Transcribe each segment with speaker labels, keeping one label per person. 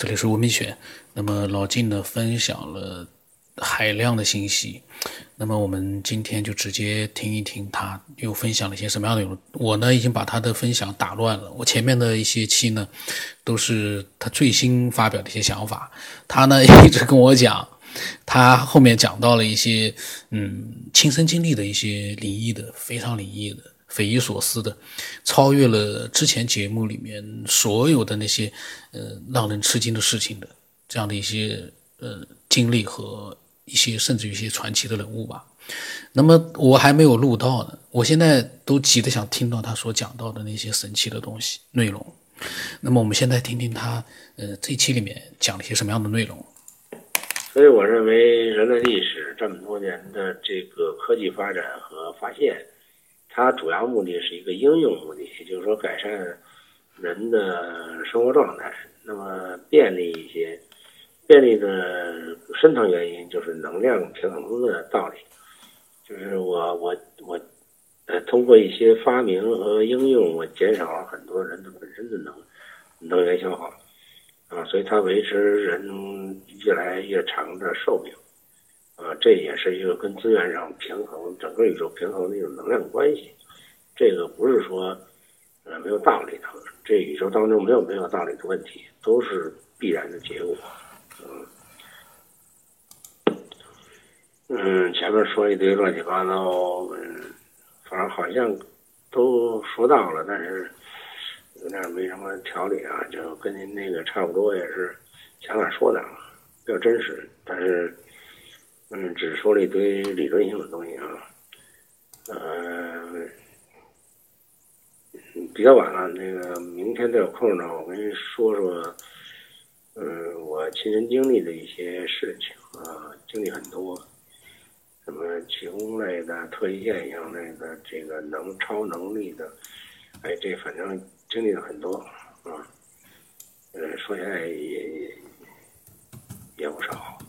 Speaker 1: 这里是吴明选。那么老晋呢分享了海量的信息，那么我们今天就直接听一听他又分享了一些什么样的内容。我呢已经把他的分享打乱了，我前面的一些期呢都是他最新发表的一些想法，他呢 一直跟我讲，他后面讲到了一些嗯亲身经历的一些灵异的，非常灵异的。匪夷所思的，超越了之前节目里面所有的那些呃让人吃惊的事情的这样的一些呃经历和一些甚至于一些传奇的人物吧。那么我还没有录到呢，我现在都急得想听到他所讲到的那些神奇的东西内容。那么我们现在听听他呃这期里面讲了些什么样的内容。
Speaker 2: 所以我认为人类历史这么多年的这个科技发展和发现。它主要目的是一个应用目的，也就是说改善人的生活状态，那么便利一些。便利的深层原因就是能量平衡的道理，就是我我我呃通过一些发明和应用，我减少了很多人的本身的能能源消耗啊，所以它维持人越来越长的寿命。这也是一个跟资源上平衡，整个宇宙平衡的一种能量关系。这个不是说呃没有道理的，这宇宙当中没有没有道理的问题，都是必然的结果。嗯嗯，前面说一堆乱七八糟，嗯，反正好像都说到了，但是有点没什么条理啊，就跟您那个差不多，也是前面说的比较真实，但是。嗯，只说了一堆理论性的东西啊，呃，比较晚了，那个明天再有空呢，我跟你说说，嗯，我亲身经历的一些事情啊，经历很多，什么气功类的、特异现象类的、这个能超能力的，哎，这反正经历了很多啊，呃，说起来也也不少。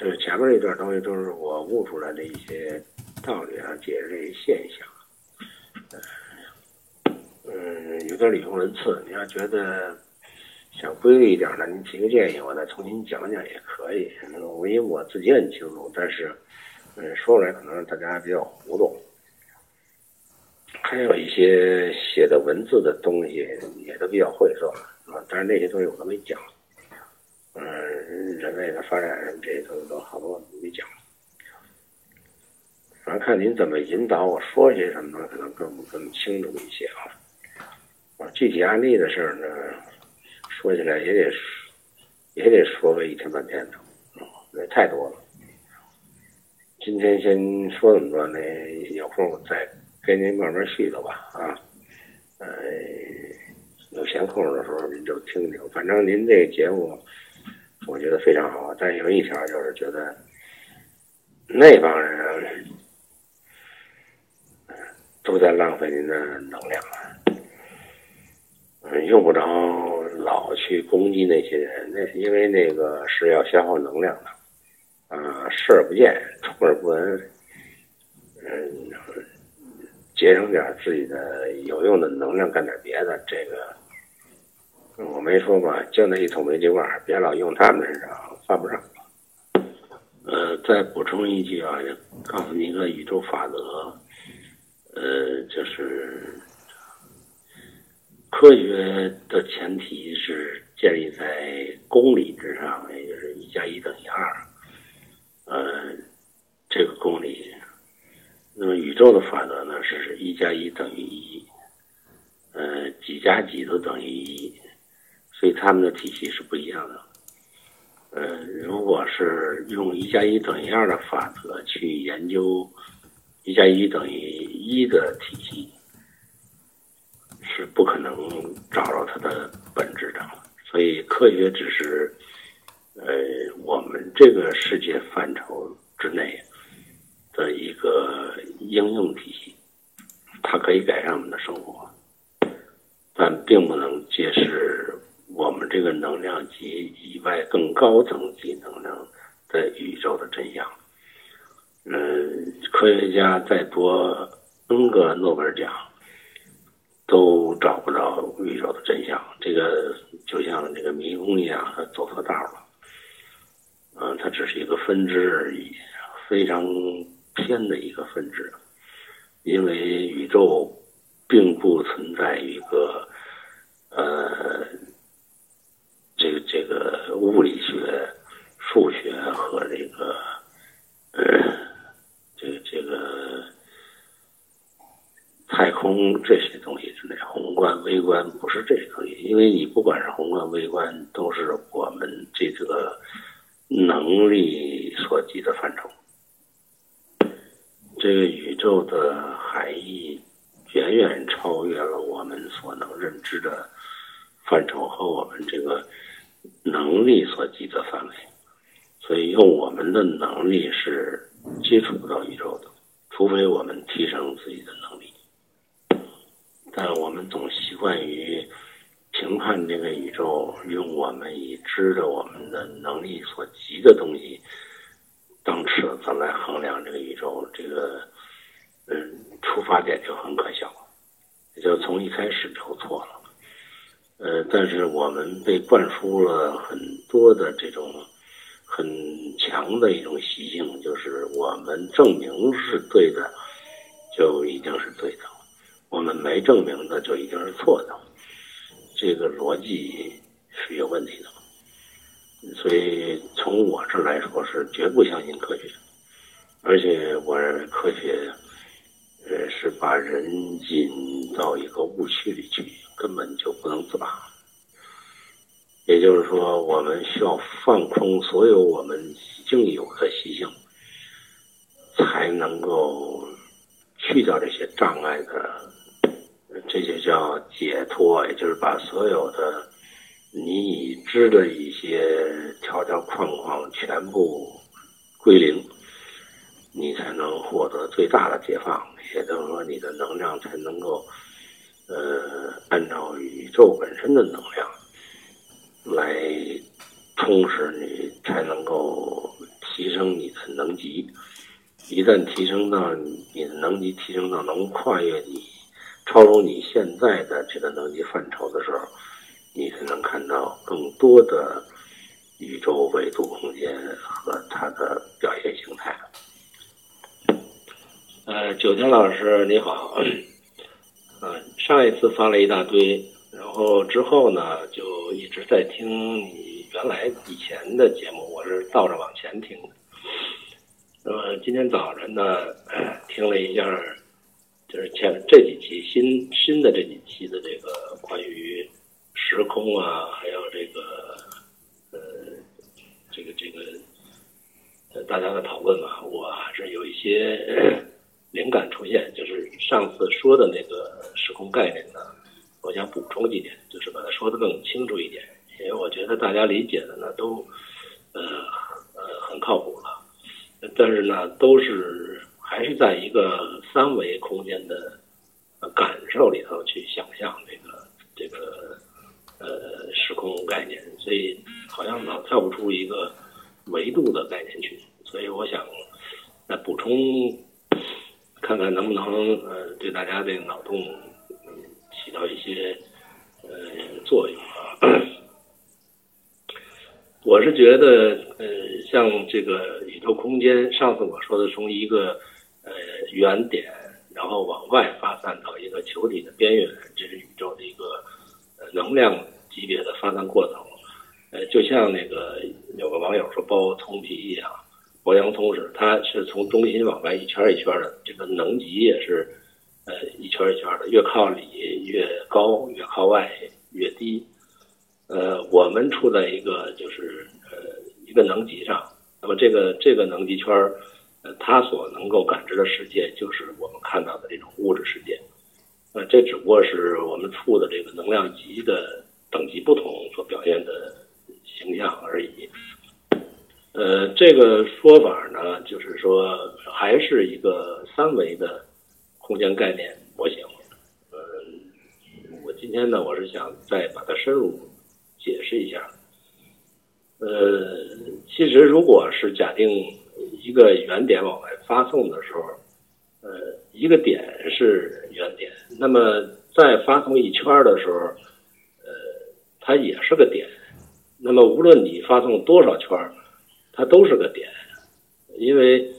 Speaker 2: 就是前面那段东西都是我悟出来的一些道理啊，解释这些现象。嗯，有点语无伦次。你要觉得想规律一点的，你提个建议，我再重新讲讲也可以。因为我自己很清楚，但是嗯，说出来可能大家比较糊涂。还有一些写的文字的东西也都比较晦涩啊，但是那些东西我都没讲。嗯，人类的发展这些东西都好多没讲，反正看您怎么引导我说些什么，可能更更清楚一些啊。啊，具体案例的事儿呢，说起来也得也得说个一天半天的，那太多了。今天先说这么多，那有空再跟您慢慢絮叨吧啊。呃，有闲空的时候您就听听，反正您这个节目。我觉得非常好，但有一条就是觉得那帮人都在浪费您的能量，嗯，用不着老去攻击那些人，那是因为那个是要消耗能量的，啊，视而不见，充耳不闻，嗯，节省点自己的有用的能量，干点别的，这个。我没说过，就那一桶煤气罐，别老用他们身上，犯不上。呃，再补充一句啊，告诉你一个宇宙法则，呃，就是科学的前提是建立在公理之上，也就是一加一等于二。呃，这个公理，那么宇宙的法则呢，是一加一等于一，呃，几加几都等于一。所以他们的体系是不一样的。呃，如果是用一加一等于二的法则去研究一加一等于一的体系，是不可能找到它的本质的。所以科学只是呃我们这个世界范畴之内的一个应用体系，它可以改善我们的生活，但并不能揭示。我们这个能量级以外更高层级能量的宇宙的真相，嗯，科学家再多 N 个诺贝尔奖，都找不着宇宙的真相。这个就像这个迷宫一样，它走错道了。嗯，它只是一个分支而已，非常偏的一个分支。因为宇宙并不存在一个呃，这个这个物理学、数学和这个呃，这个这个太空这些东西之内，宏观、微观不是这些东西。因为你不管是宏观、微观，都是我们这个能力所及的范畴。这个宇宙的含义远远超越了我们所能认知的范畴和我们这个能力所及的范围，所以用我们的能力是接触不到宇宙的，除非我们提升自己的能力。但我们总习惯于评判这个宇宙，用我们已知的我们的能力所及的东西。当尺子来衡量这个宇宙，这个嗯出发点就很可笑，也就从一开始就错了。呃，但是我们被灌输了很多的这种很强的一种习性，就是我们证明是对的，就一定是对的；我们没证明的，就一定是错的。这个逻辑是有问题的。所以，从我这来说是绝不相信科学，而且我认为科学，呃，是把人引到一个误区里去，根本就不能自拔。也就是说，我们需要放空所有我们已经有的习性，才能够去掉这些障碍的，这就叫解脱，也就是把所有的。你已知的一些条条框框全部归零，你才能获得最大的解放。也就是说，你的能量才能够，呃，按照宇宙本身的能量来充实你，才能够提升你的能级。一旦提升到你的能级提升到能跨越你、超出你现在的这个能级范畴的时候。你才能看到更多的宇宙维度空间和它的表现形态。呃，九天老师你好，呃，上一次发了一大堆，然后之后呢就一直在听你原来以前的节目，我是倒着往前听的。那么今天早晨呢，听了一下，就是前这几期新新的这几期的这个关于。时空啊，还有这个，呃，这个这个，大家的讨论嘛，我还是有一些灵感出现。就是上次说的那个时空概念呢，我想补充几点，就是把它说的更清楚一点，因为我觉得大家理解的呢都，呃呃很靠谱了，但是呢都是还是在一个三维空间的感受里头去想象这个这个。呃，时空概念，所以好像老跳不出一个维度的概念去，所以我想再补充，看看能不能呃对大家这个脑洞起到一些呃作用啊。我是觉得呃，像这个宇宙空间，上次我说的从一个呃原点，然后往外发散到一个球体的边缘，这是宇宙的一个呃。能量级别的发散过程，呃，就像那个有个网友说剥葱皮一样，剥洋葱似的，它是从中心往外一圈一圈的，这个能级也是，呃，一圈一圈的，越靠里越高，越靠外越低。呃，我们处在一个就是呃一个能级上，那么这个这个能级圈呃，它所能够感知的世界就是我们看到的这种物质世界。呃，这只不过是我们处的这个能量级的等级不同所表现的形象而已。呃，这个说法呢，就是说还是一个三维的空间概念模型。呃，我今天呢，我是想再把它深入解释一下。呃，其实如果是假定一个原点往外发送的时候，呃，一个点是原点。那么再发送一圈的时候，呃，它也是个点。那么无论你发送多少圈，它都是个点，因为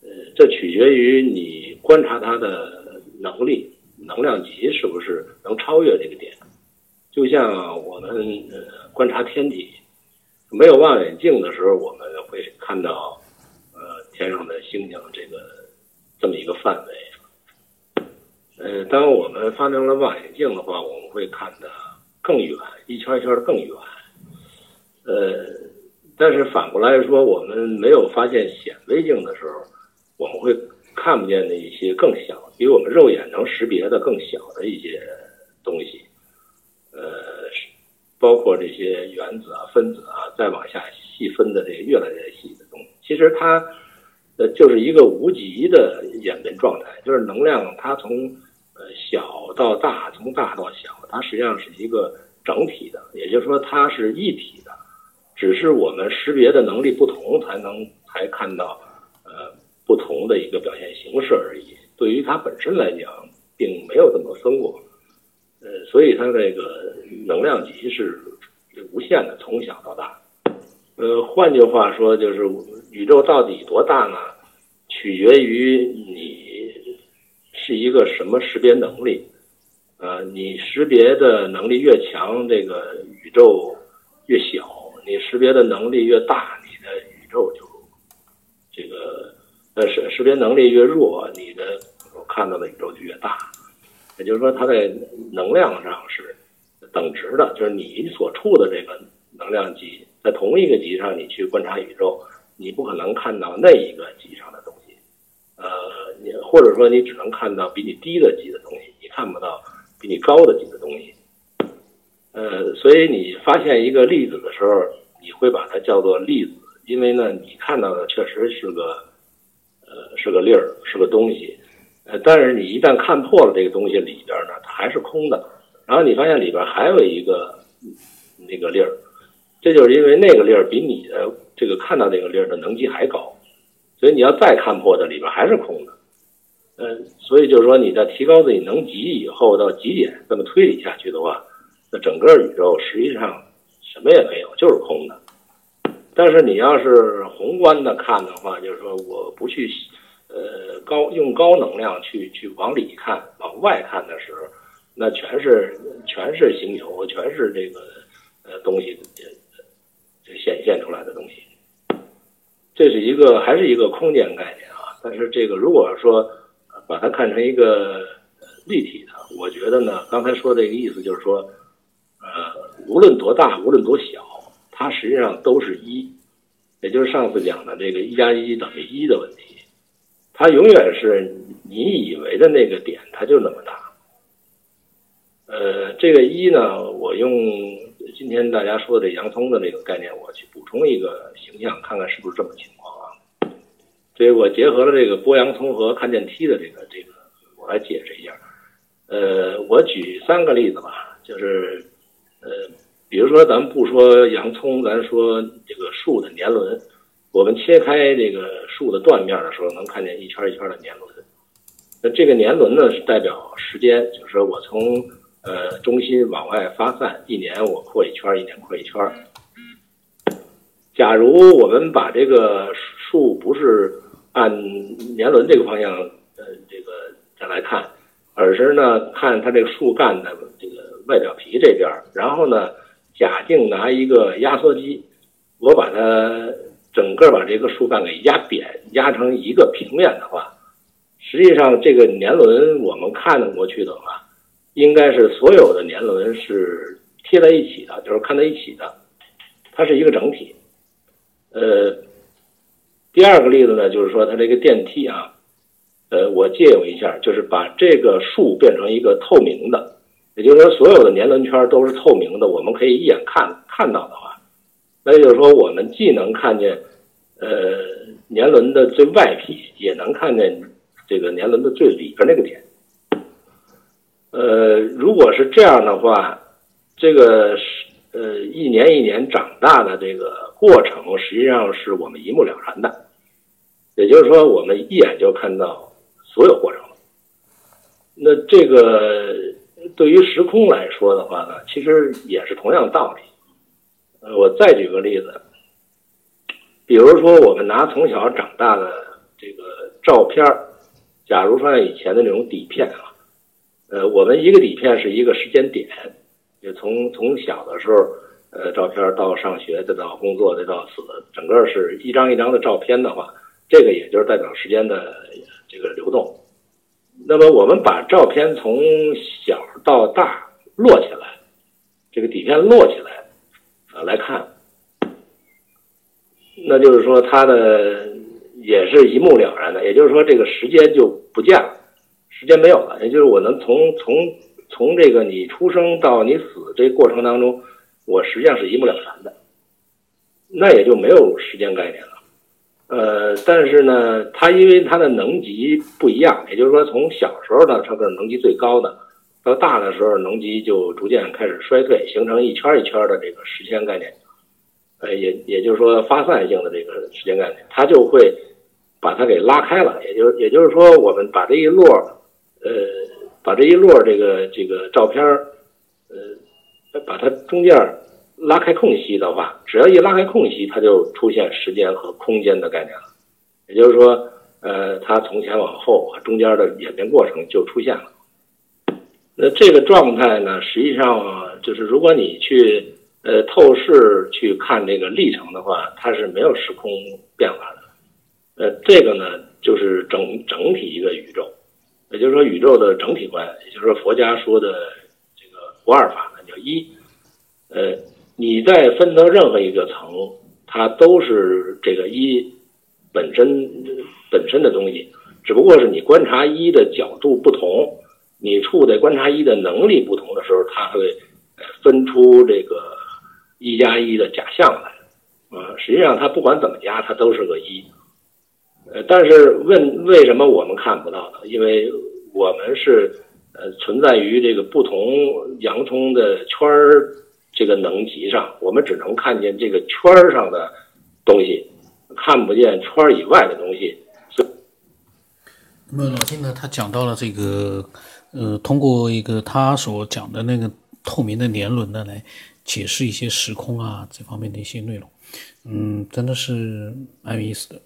Speaker 2: 呃，这取决于你观察它的能力、能量级是不是能超越这个点。就像我们呃观察天体，没有望远镜的时候，我们会看到呃天上的星星这个这么一个范围。呃，当我们发明了望远镜的话，我们会看得更远，一圈一圈的更远。呃，但是反过来说，我们没有发现显微镜的时候，我们会看不见的一些更小，比我们肉眼能识别的更小的一些东西。呃，包括这些原子啊、分子啊，再往下细分的这个越来越细的东西，其实它呃就是一个无极的演变状态，就是能量它从呃小到大，从大到小，它实际上是一个整体的，也就是说它是一体的。只是我们识别的能力不同，才能才看到，呃，不同的一个表现形式而已。对于它本身来讲，并没有这么分过，呃，所以它这个能量级是无限的，从小到大。呃，换句话说，就是宇宙到底多大呢？取决于你是一个什么识别能力。呃，你识别的能力越强，这个宇宙越小。你识别的能力越大，你的宇宙就这个呃识识别能力越弱，你的我看到的宇宙就越大。也就是说，它在能量上是等值的，就是你所处的这个能量级，在同一个级上，你去观察宇宙，你不可能看到那一个级上的东西。呃，你或者说你只能看到比你低的级的东西，你看不到比你高的级的东西。呃，所以你发现一个粒子的时候，你会把它叫做粒子，因为呢，你看到的确实是个，呃，是个粒儿，是个东西。呃，但是你一旦看破了这个东西里边呢，它还是空的。然后你发现里边还有一个那个粒儿，这就是因为那个粒儿比你的这个看到这个粒儿的能级还高，所以你要再看破的里边还是空的。嗯，所以就是说你在提高自己能级以后到极点这么推理下去的话。那整个宇宙实际上什么也没有，就是空的。但是你要是宏观的看的话，就是说我不去呃高用高能量去去往里看、往外看的时候，那全是全是星球，全是这个呃东西这显现出来的东西。这是一个还是一个空间概念啊？但是这个如果说把它看成一个立体的，我觉得呢，刚才说这个意思就是说。无论多大，无论多小，它实际上都是一，也就是上次讲的这个一加一等于一的问题。它永远是你以为的那个点，它就那么大。呃，这个一呢，我用今天大家说的这洋葱的这个概念，我去补充一个形象，看看是不是这么情况啊？所以我结合了这个剥洋葱和看电梯的这个这个，我来解释一下。呃，我举三个例子吧，就是。呃，比如说，咱们不说洋葱，咱说这个树的年轮。我们切开这个树的断面的时候，能看见一圈一圈的年轮。那这个年轮呢，是代表时间，就是说我从呃中心往外发散，一年我扩一圈，一年扩一圈。假如我们把这个树不是按年轮这个方向呃这个再来看，而是呢看它这个树干的。外表皮这边，然后呢，假定拿一个压缩机，我把它整个把这个树干给压扁，压成一个平面的话，实际上这个年轮我们看过去的话，应该是所有的年轮是贴在一起的，就是看在一起的，它是一个整体。呃，第二个例子呢，就是说它这个电梯啊，呃，我借用一下，就是把这个树变成一个透明的。也就是说，所有的年轮圈都是透明的，我们可以一眼看看到的话，那就是说，我们既能看见，呃，年轮的最外皮，也能看见这个年轮的最里边那个点。呃，如果是这样的话，这个是呃一年一年长大的这个过程，实际上是我们一目了然的。也就是说，我们一眼就看到所有过程了。那这个。对于时空来说的话呢，其实也是同样道理。呃，我再举个例子，比如说我们拿从小长大的这个照片假如说以前的那种底片啊，呃，我们一个底片是一个时间点，就从从小的时候，呃，照片到上学再到工作再到死，整个是一张一张的照片的话，这个也就是代表时间的这个流动。那么我们把照片从小到大摞起来，这个底片摞起来啊来看，那就是说它的也是一目了然的，也就是说这个时间就不见了，时间没有了，也就是我能从从从这个你出生到你死这过程当中，我实际上是一目了然的，那也就没有时间概念了。呃，但是呢，它因为它的能级不一样，也就是说，从小时候呢，它的能级最高的，到大的时候，能级就逐渐开始衰退，形成一圈一圈的这个时间概念。呃，也也就是说，发散性的这个时间概念，它就会把它给拉开了。也就也就是说，我们把这一摞，呃，把这一摞这个这个照片呃，把它中间。拉开空隙的话，只要一拉开空隙，它就出现时间和空间的概念了。也就是说，呃，它从前往后中间的演变过程就出现了。那这个状态呢，实际上就是如果你去呃透视去看这个历程的话，它是没有时空变化的。呃，这个呢，就是整整体一个宇宙，也就是说宇宙的整体观，也就是说佛家说的这个不二法呢，叫一，呃。你在分得任何一个层，它都是这个一本身本身的东西，只不过是你观察一的角度不同，你处在观察一的能力不同的时候，它会分出这个一加一的假象来。啊，实际上它不管怎么加，它都是个一。呃，但是问为什么我们看不到呢？因为我们是呃存在于这个不同洋葱的圈儿。这个能级上，我们只能看见这个圈儿上的东西，看不见圈儿以外的东西。
Speaker 1: 那么老金呢，他讲到了这个，呃，通过一个他所讲的那个透明的年轮呢，来解释一些时空啊这方面的一些内容。嗯，真的是蛮有意思的。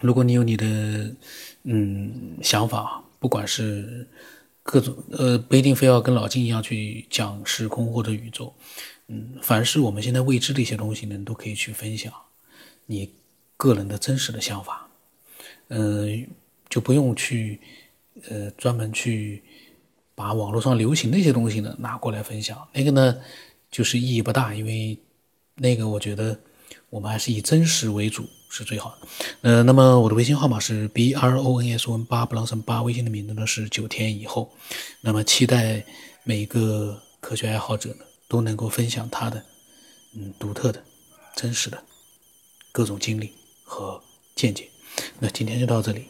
Speaker 1: 如果你有你的嗯想法，不管是。各种呃不一定非要跟老金一样去讲时空或者宇宙，嗯，凡是我们现在未知的一些东西呢，都可以去分享你个人的真实的想法，嗯，就不用去呃专门去把网络上流行的一些东西呢拿过来分享，那个呢就是意义不大，因为那个我觉得我们还是以真实为主。是最好的，呃，那么我的微信号码是 b r o n s o n 八布朗森八，微信的名字呢是九天以后，那么期待每一个科学爱好者呢都能够分享他的嗯独特的、真实的各种经历和见解。那今天就到这里。